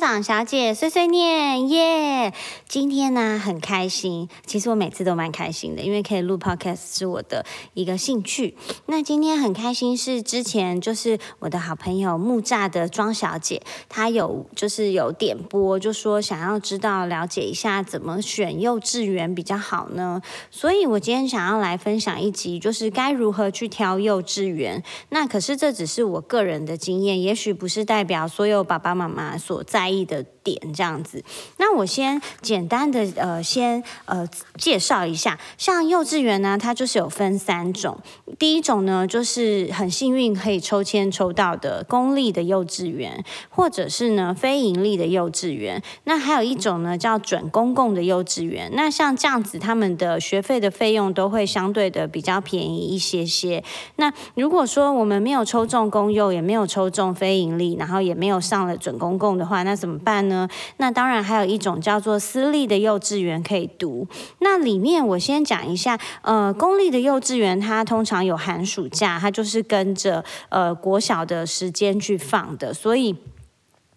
长小姐碎碎念耶！今天呢很开心，其实我每次都蛮开心的，因为可以录 podcast 是我的一个兴趣。那今天很开心是之前就是我的好朋友木栅的庄小姐，她有就是有点播，就说想要知道了解一下怎么选幼稚园比较好呢？所以我今天想要来分享一集，就是该如何去挑幼稚园。那可是这只是我个人的经验，也许不是代表所有爸爸妈妈。所在意的点这样子，那我先简单的呃，先呃介绍一下，像幼稚园呢，它就是有分三种。第一种呢，就是很幸运可以抽签抽到的公立的幼稚园，或者是呢非盈利的幼稚园。那还有一种呢，叫准公共的幼稚园。那像这样子，他们的学费的费用都会相对的比较便宜一些些。那如果说我们没有抽中公幼，也没有抽中非盈利，然后也没有上了准公共的话，那怎么办呢？那当然还有一种叫做私立的幼稚园可以读。那里面我先讲一下，呃，公立的幼稚园它通常有寒暑假，它就是跟着呃国小的时间去放的，所以。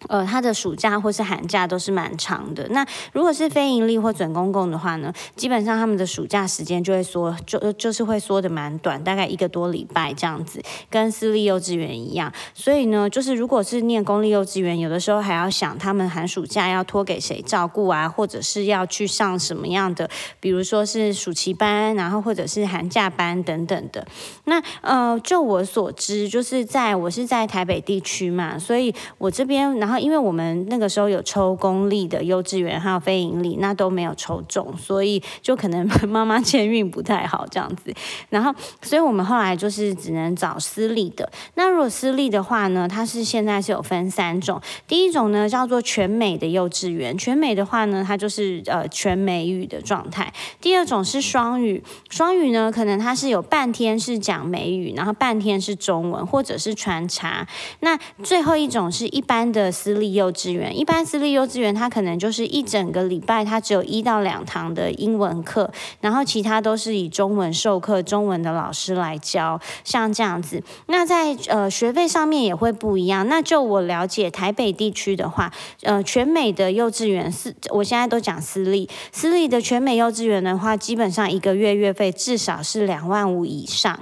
呃，它的暑假或是寒假都是蛮长的。那如果是非盈利或准公共的话呢，基本上他们的暑假时间就会缩，就就是会缩的蛮短，大概一个多礼拜这样子，跟私立幼稚园一样。所以呢，就是如果是念公立幼稚园，有的时候还要想他们寒暑假要托给谁照顾啊，或者是要去上什么样的，比如说是暑期班，然后或者是寒假班等等的。那呃，就我所知，就是在我是在台北地区嘛，所以我这边然后。因为我们那个时候有抽公立的幼稚园，还有非盈利，那都没有抽中，所以就可能 妈妈签运不太好这样子。然后，所以我们后来就是只能找私立的。那如果私立的话呢，它是现在是有分三种。第一种呢叫做全美的幼稚园，全美的话呢，它就是呃全美语的状态。第二种是双语，双语呢可能它是有半天是讲美语，然后半天是中文，或者是穿插。那最后一种是一般的。私立幼稚园，一般私立幼稚园，它可能就是一整个礼拜，它只有一到两堂的英文课，然后其他都是以中文授课，中文的老师来教，像这样子。那在呃学费上面也会不一样。那就我了解，台北地区的话，呃，全美的幼稚园是，我现在都讲私立，私立的全美幼稚园的话，基本上一个月月费至少是两万五以上。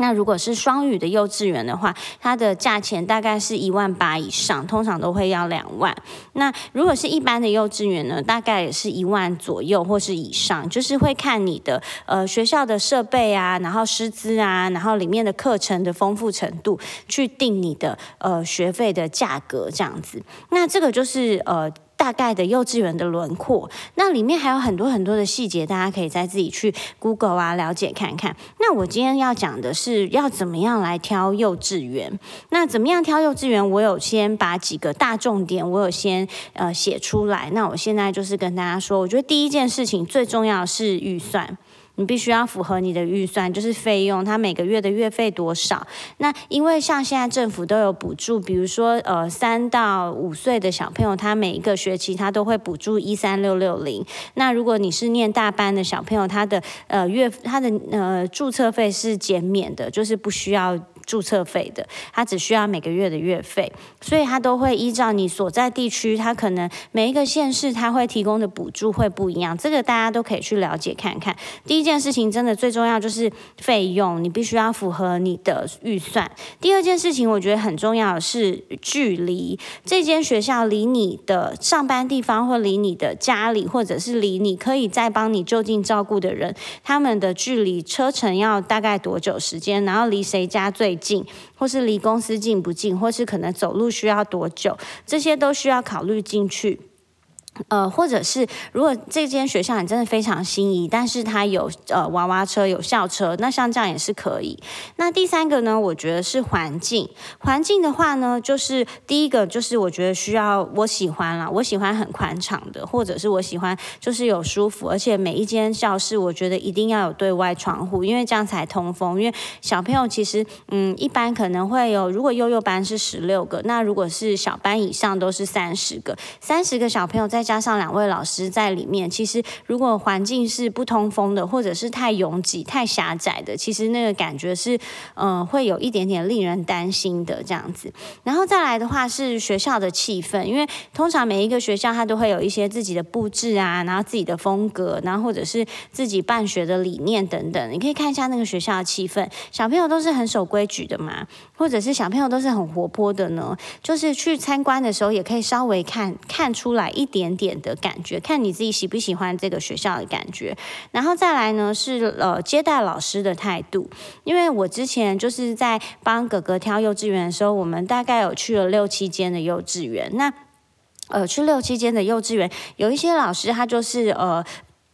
那如果是双语的幼稚园的话，它的价钱大概是一万八以上，通常都会要两万。那如果是一般的幼稚园呢，大概也是一万左右或是以上，就是会看你的呃学校的设备啊，然后师资啊，然后里面的课程的丰富程度，去定你的呃学费的价格这样子。那这个就是呃。大概的幼稚园的轮廓，那里面还有很多很多的细节，大家可以再自己去 Google 啊了解看看。那我今天要讲的是要怎么样来挑幼稚园。那怎么样挑幼稚园？我有先把几个大重点，我有先呃写出来。那我现在就是跟大家说，我觉得第一件事情最重要是预算。你必须要符合你的预算，就是费用，他每个月的月费多少？那因为像现在政府都有补助，比如说呃三到五岁的小朋友，他每一个学期他都会补助一三六六零。那如果你是念大班的小朋友，他的呃月他的呃注册费是减免的，就是不需要。注册费的，他只需要每个月的月费，所以他都会依照你所在地区，他可能每一个县市他会提供的补助会不一样，这个大家都可以去了解看看。第一件事情真的最重要就是费用，你必须要符合你的预算。第二件事情我觉得很重要的是距离，这间学校离你的上班地方或离你的家里，或者是离你可以再帮你就近照顾的人，他们的距离车程要大概多久时间，然后离谁家最。近，或是离公司近不近，或是可能走路需要多久，这些都需要考虑进去。呃，或者是如果这间学校你真的非常心仪，但是它有呃娃娃车、有校车，那像这样也是可以。那第三个呢，我觉得是环境。环境的话呢，就是第一个就是我觉得需要我喜欢啦，我喜欢很宽敞的，或者是我喜欢就是有舒服，而且每一间教室我觉得一定要有对外窗户，因为这样才通风。因为小朋友其实嗯一般可能会有，如果幼幼班是十六个，那如果是小班以上都是三十个，三十个小朋友在。加上两位老师在里面，其实如果环境是不通风的，或者是太拥挤、太狭窄的，其实那个感觉是，嗯，会有一点点令人担心的这样子。然后再来的话是学校的气氛，因为通常每一个学校它都会有一些自己的布置啊，然后自己的风格，然后或者是自己办学的理念等等。你可以看一下那个学校的气氛，小朋友都是很守规矩的嘛，或者是小朋友都是很活泼的呢？就是去参观的时候，也可以稍微看看出来一点点的感觉，看你自己喜不喜欢这个学校的感觉。然后再来呢，是呃接待老师的态度，因为我之前就是在帮哥哥挑幼稚园的时候，我们大概有去了六七间的幼稚园。那呃去六七间的幼稚园，有一些老师他就是呃。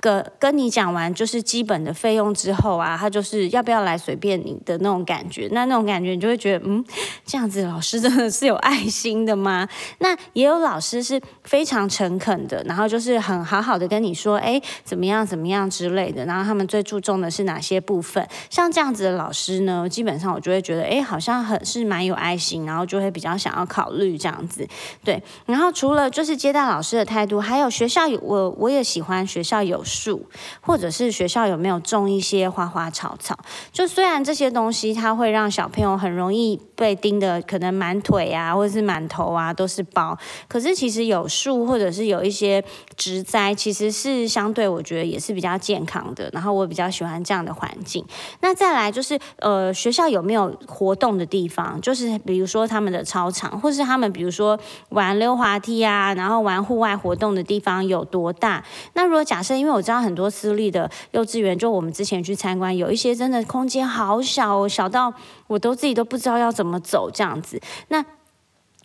跟跟你讲完就是基本的费用之后啊，他就是要不要来随便你的那种感觉，那那种感觉你就会觉得，嗯，这样子老师真的是有爱心的吗？那也有老师是非常诚恳的，然后就是很好好的跟你说，哎，怎么样怎么样之类的。然后他们最注重的是哪些部分？像这样子的老师呢，基本上我就会觉得，哎，好像很是蛮有爱心，然后就会比较想要考虑这样子。对，然后除了就是接待老师的态度，还有学校有我我也喜欢学校有。树，或者是学校有没有种一些花花草草？就虽然这些东西它会让小朋友很容易被叮的，可能满腿啊，或者是满头啊都是包，可是其实有树或者是有一些植栽，其实是相对我觉得也是比较健康的。然后我比较喜欢这样的环境。那再来就是呃，学校有没有活动的地方？就是比如说他们的操场，或是他们比如说玩溜滑梯啊，然后玩户外活动的地方有多大？那如果假设因为我知道很多私立的幼稚园，就我们之前去参观，有一些真的空间好小哦，小到我都自己都不知道要怎么走这样子。那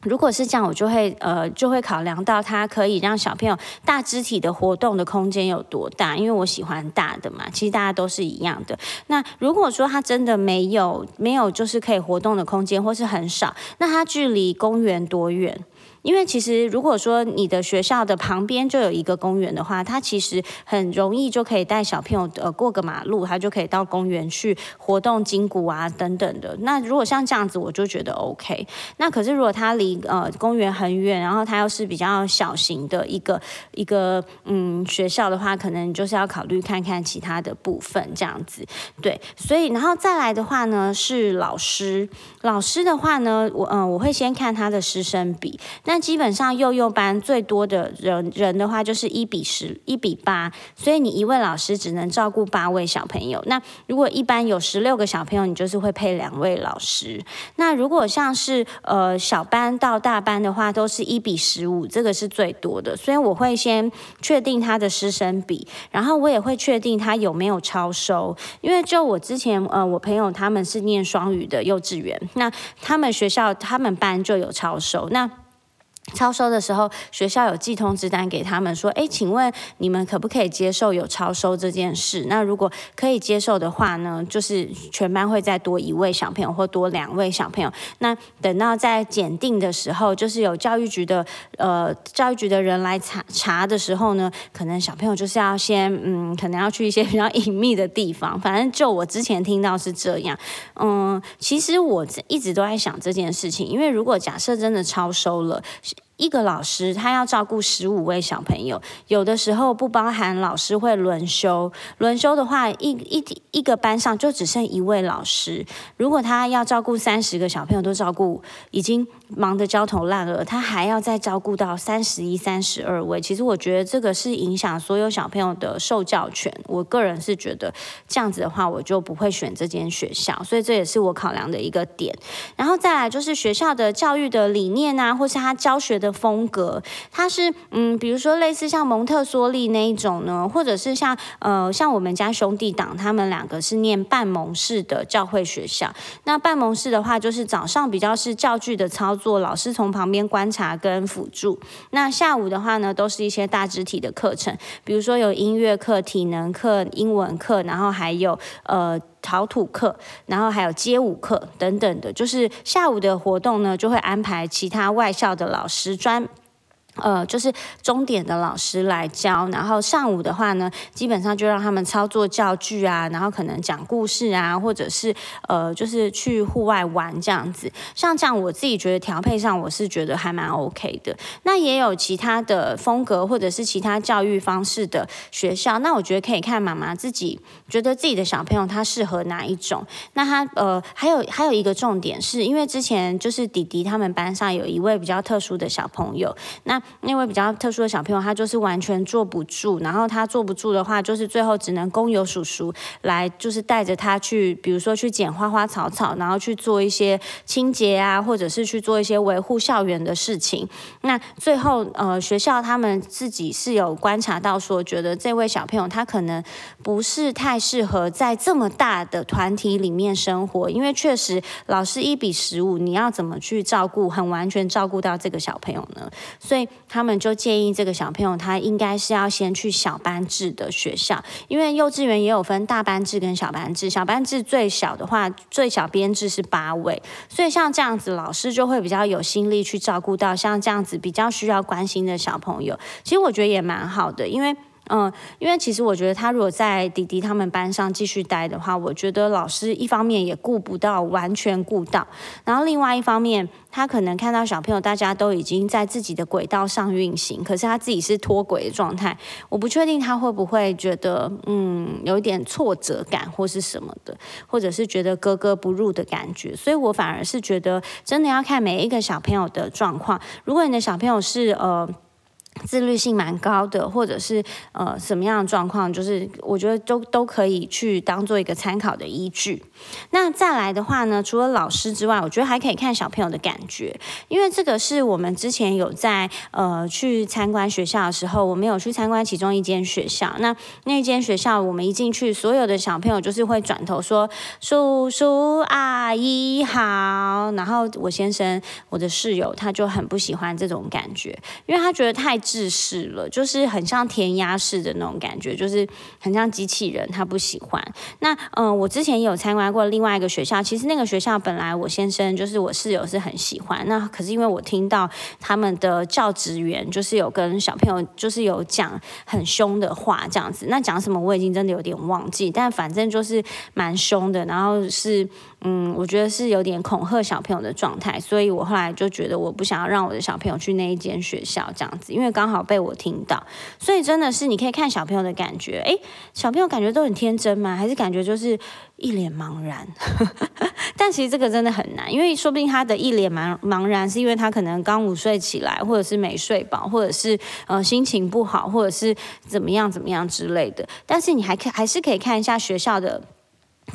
如果是这样，我就会呃就会考量到它可以让小朋友大肢体的活动的空间有多大，因为我喜欢大的嘛。其实大家都是一样的。那如果说它真的没有没有就是可以活动的空间，或是很少，那它距离公园多远？因为其实，如果说你的学校的旁边就有一个公园的话，它其实很容易就可以带小朋友呃过个马路，他就可以到公园去活动筋骨啊等等的。那如果像这样子，我就觉得 OK。那可是如果他离呃公园很远，然后他又是比较小型的一个一个嗯学校的话，可能就是要考虑看看其他的部分这样子。对，所以然后再来的话呢，是老师。老师的话呢，我嗯我会先看他的师生比。那基本上幼幼班最多的人人的话就是一比十一比八，所以你一位老师只能照顾八位小朋友。那如果一般有十六个小朋友，你就是会配两位老师。那如果像是呃小班到大班的话，都是一比十五，这个是最多的。所以我会先确定他的师生比，然后我也会确定他有没有超收。因为就我之前呃我朋友他们是念双语的幼稚园，那他们学校他们班就有超收。那超收的时候，学校有寄通知单给他们说：“哎，请问你们可不可以接受有超收这件事？那如果可以接受的话呢，就是全班会再多一位小朋友或多两位小朋友。那等到在检定的时候，就是有教育局的呃教育局的人来查查的时候呢，可能小朋友就是要先嗯，可能要去一些比较隐秘的地方。反正就我之前听到是这样。嗯，其实我一直都在想这件事情，因为如果假设真的超收了。一个老师他要照顾十五位小朋友，有的时候不包含老师会轮休。轮休的话，一一一个班上就只剩一位老师。如果他要照顾三十个小朋友，都照顾已经忙得焦头烂额，他还要再照顾到三十一、三十二位。其实我觉得这个是影响所有小朋友的受教权。我个人是觉得这样子的话，我就不会选这间学校。所以这也是我考量的一个点。然后再来就是学校的教育的理念啊，或是他教学的风格，它是嗯，比如说类似像蒙特梭利那一种呢，或者是像呃，像我们家兄弟党，他们两个是念半蒙式的教会学校。那半蒙式的话，就是早上比较是教具的操作，老师从旁边观察跟辅助。那下午的话呢，都是一些大肢体的课程，比如说有音乐课、体能课、英文课，然后还有呃。陶土课，然后还有街舞课等等的，就是下午的活动呢，就会安排其他外校的老师专呃，就是终点的老师来教，然后上午的话呢，基本上就让他们操作教具啊，然后可能讲故事啊，或者是呃，就是去户外玩这样子。像这样，我自己觉得调配上，我是觉得还蛮 OK 的。那也有其他的风格，或者是其他教育方式的学校，那我觉得可以看妈妈自己觉得自己的小朋友他适合哪一种。那他呃，还有还有一个重点是，因为之前就是弟弟他们班上有一位比较特殊的小朋友，那那位比较特殊的小朋友，他就是完全坐不住，然后他坐不住的话，就是最后只能供有叔叔来，就是带着他去，比如说去捡花花草草，然后去做一些清洁啊，或者是去做一些维护校园的事情。那最后，呃，学校他们自己是有观察到说，觉得这位小朋友他可能不是太适合在这么大的团体里面生活，因为确实老师一比十五，你要怎么去照顾，很完全照顾到这个小朋友呢？所以。他们就建议这个小朋友，他应该是要先去小班制的学校，因为幼稚园也有分大班制跟小班制。小班制最小的话，最小编制是八位，所以像这样子，老师就会比较有心力去照顾到像这样子比较需要关心的小朋友。其实我觉得也蛮好的，因为。嗯，因为其实我觉得他如果在弟弟他们班上继续待的话，我觉得老师一方面也顾不到完全顾到，然后另外一方面，他可能看到小朋友大家都已经在自己的轨道上运行，可是他自己是脱轨的状态，我不确定他会不会觉得嗯有一点挫折感或是什么的，或者是觉得格格不入的感觉，所以我反而是觉得真的要看每一个小朋友的状况，如果你的小朋友是呃。自律性蛮高的，或者是呃什么样的状况，就是我觉得都都可以去当做一个参考的依据。那再来的话呢，除了老师之外，我觉得还可以看小朋友的感觉，因为这个是我们之前有在呃去参观学校的时候，我们有去参观其中一间学校。那那间学校，我们一进去，所有的小朋友就是会转头说叔叔阿姨好，然后我先生我的室友他就很不喜欢这种感觉，因为他觉得太。制式了，就是很像填鸭式的那种感觉，就是很像机器人，他不喜欢。那嗯，我之前也有参观过另外一个学校，其实那个学校本来我先生就是我室友是很喜欢，那可是因为我听到他们的教职员就是有跟小朋友就是有讲很凶的话这样子，那讲什么我已经真的有点忘记，但反正就是蛮凶的，然后是。嗯，我觉得是有点恐吓小朋友的状态，所以我后来就觉得我不想要让我的小朋友去那一间学校这样子，因为刚好被我听到，所以真的是你可以看小朋友的感觉，诶，小朋友感觉都很天真吗？还是感觉就是一脸茫然？但其实这个真的很难，因为说不定他的一脸茫茫然是因为他可能刚午睡起来，或者是没睡饱，或者是呃心情不好，或者是怎么样怎么样之类的。但是你还可还是可以看一下学校的。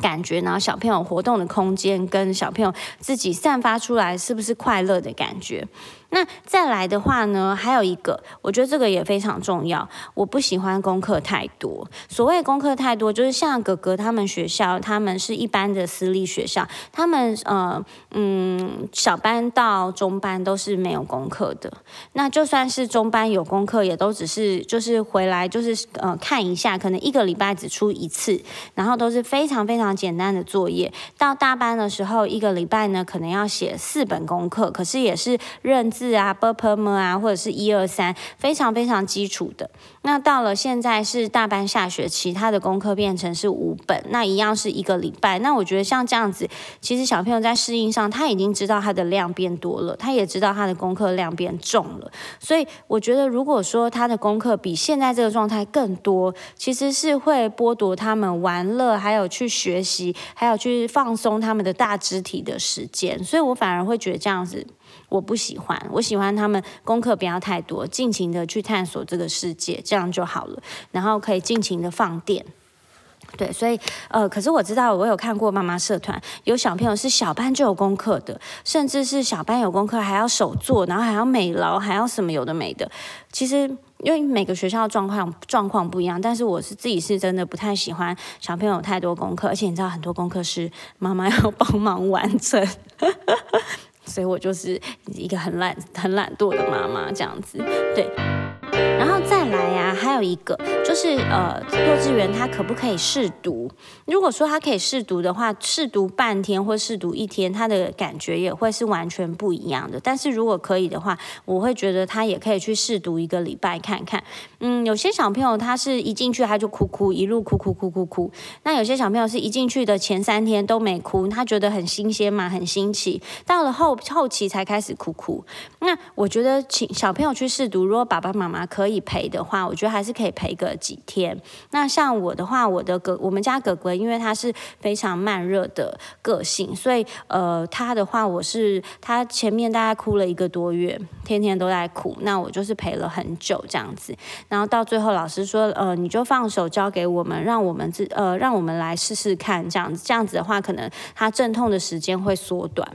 感觉，然后小朋友活动的空间跟小朋友自己散发出来是不是快乐的感觉？那再来的话呢，还有一个，我觉得这个也非常重要。我不喜欢功课太多。所谓功课太多，就是像哥哥他们学校，他们是一般的私立学校，他们呃嗯小班到中班都是没有功课的。那就算是中班有功课，也都只是就是回来就是呃看一下，可能一个礼拜只出一次，然后都是非常非常简单的作业。到大班的时候，一个礼拜呢可能要写四本功课，可是也是认。字啊 b p m 啊，或者是一二三，非常非常基础的。那到了现在是大班下学期，他的功课变成是五本，那一样是一个礼拜。那我觉得像这样子，其实小朋友在适应上，他已经知道他的量变多了，他也知道他的功课量变重了。所以我觉得，如果说他的功课比现在这个状态更多，其实是会剥夺他们玩乐，还有去学习，还有去放松他们的大肢体的时间。所以我反而会觉得这样子。我不喜欢，我喜欢他们功课不要太多，尽情的去探索这个世界，这样就好了。然后可以尽情的放电，对，所以呃，可是我知道我有看过妈妈社团，有小朋友是小班就有功课的，甚至是小班有功课还要手做，然后还要美劳，还要什么有的没的。其实因为每个学校状况状况不一样，但是我是自己是真的不太喜欢小朋友太多功课，而且你知道很多功课是妈妈要 帮忙完成。所以我就是一个很懒、很懒惰的妈妈，这样子，对。然后再来呀，还有一个就是呃，幼稚园他可不可以试读？如果说他可以试读的话，试读半天或试读一天，他的感觉也会是完全不一样的。但是如果可以的话，我会觉得他也可以去试读一个礼拜看看。嗯，有些小朋友他是一进去他就哭哭，一路哭哭哭哭哭。那有些小朋友是一进去的前三天都没哭，他觉得很新鲜嘛，很新奇。到了后后期才开始哭哭。那我觉得请小朋友去试读，如果爸爸妈妈可以陪的话，我觉得还是可以陪个几天。那像我的话，我的哥，我们家哥哥，因为他是非常慢热的个性，所以呃，他的话，我是他前面大概哭了一个多月，天天都在哭。那我就是陪了很久这样子。然后到最后，老师说，呃，你就放手交给我们，让我们自呃，让我们来试试看，这样子，这样子的话，可能他阵痛的时间会缩短。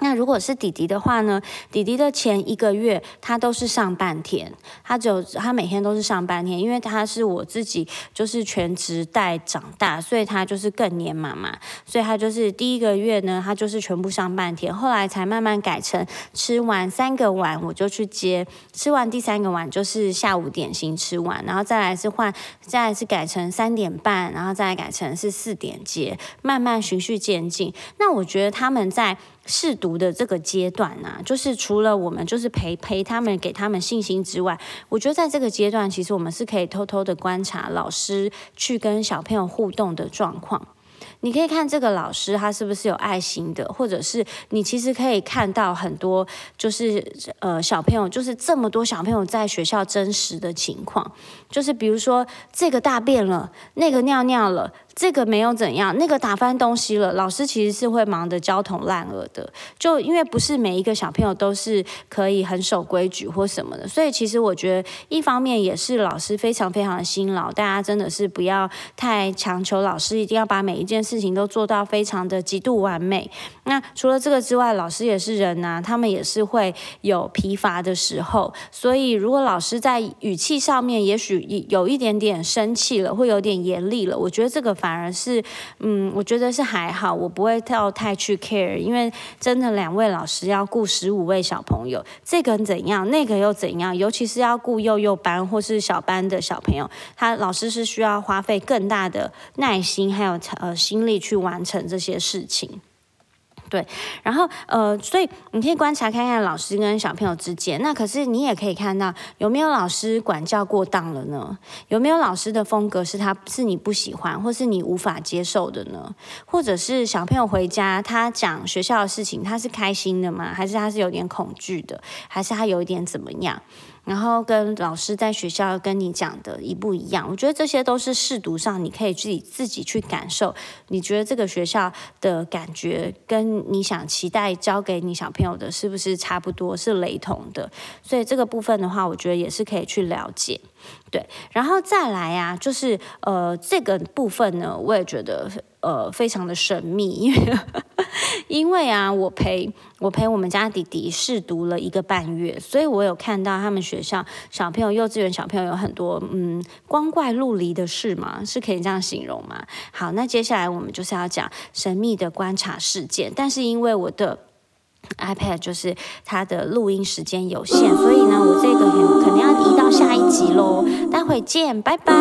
那如果是弟弟的话呢？弟弟的前一个月他都是上半天，他只有他每天都是上半天，因为他是我自己就是全职带长大，所以他就是更黏妈妈，所以他就是第一个月呢，他就是全部上半天，后来才慢慢改成吃完三个碗我就去接，吃完第三个碗就是下午点心吃完，然后再来是换，再来是改成三点半，然后再来改成是四点接，慢慢循序渐进。那我觉得他们在。试读的这个阶段呢，就是除了我们就是陪陪他们，给他们信心之外，我觉得在这个阶段，其实我们是可以偷偷的观察老师去跟小朋友互动的状况。你可以看这个老师他是不是有爱心的，或者是你其实可以看到很多，就是呃小朋友，就是这么多小朋友在学校真实的情况，就是比如说这个大便了，那个尿尿了。这个没有怎样，那个打翻东西了，老师其实是会忙得焦头烂额的。就因为不是每一个小朋友都是可以很守规矩或什么的，所以其实我觉得一方面也是老师非常非常的辛劳，大家真的是不要太强求老师一定要把每一件事事情都做到非常的极度完美。那除了这个之外，老师也是人呐，他们也是会有疲乏的时候。所以如果老师在语气上面也许有一点点生气了，会有点严厉了，我觉得这个。反而是，嗯，我觉得是还好，我不会太太去 care，因为真的两位老师要顾十五位小朋友，这个怎样，那个又怎样，尤其是要顾幼幼班或是小班的小朋友，他老师是需要花费更大的耐心还有呃心力去完成这些事情。对，然后呃，所以你可以观察看看老师跟小朋友之间，那可是你也可以看到有没有老师管教过当了呢？有没有老师的风格是他是你不喜欢或是你无法接受的呢？或者是小朋友回家他讲学校的事情，他是开心的吗？还是他是有点恐惧的？还是他有一点怎么样？然后跟老师在学校跟你讲的一不一样，我觉得这些都是试读上你可以自己自己去感受。你觉得这个学校的感觉跟你想期待教给你小朋友的是不是差不多是雷同的？所以这个部分的话，我觉得也是可以去了解。对，然后再来啊，就是呃这个部分呢，我也觉得呃非常的神秘，因为因为啊，我陪我陪我们家弟弟试读了一个半月，所以我有看到他们学校小朋友幼稚园小朋友有很多嗯光怪陆离的事嘛，是可以这样形容吗？好，那接下来我们就是要讲神秘的观察事件，但是因为我的。iPad 就是它的录音时间有限，所以呢，我这个肯肯定要移到下一集喽。待会见，拜拜。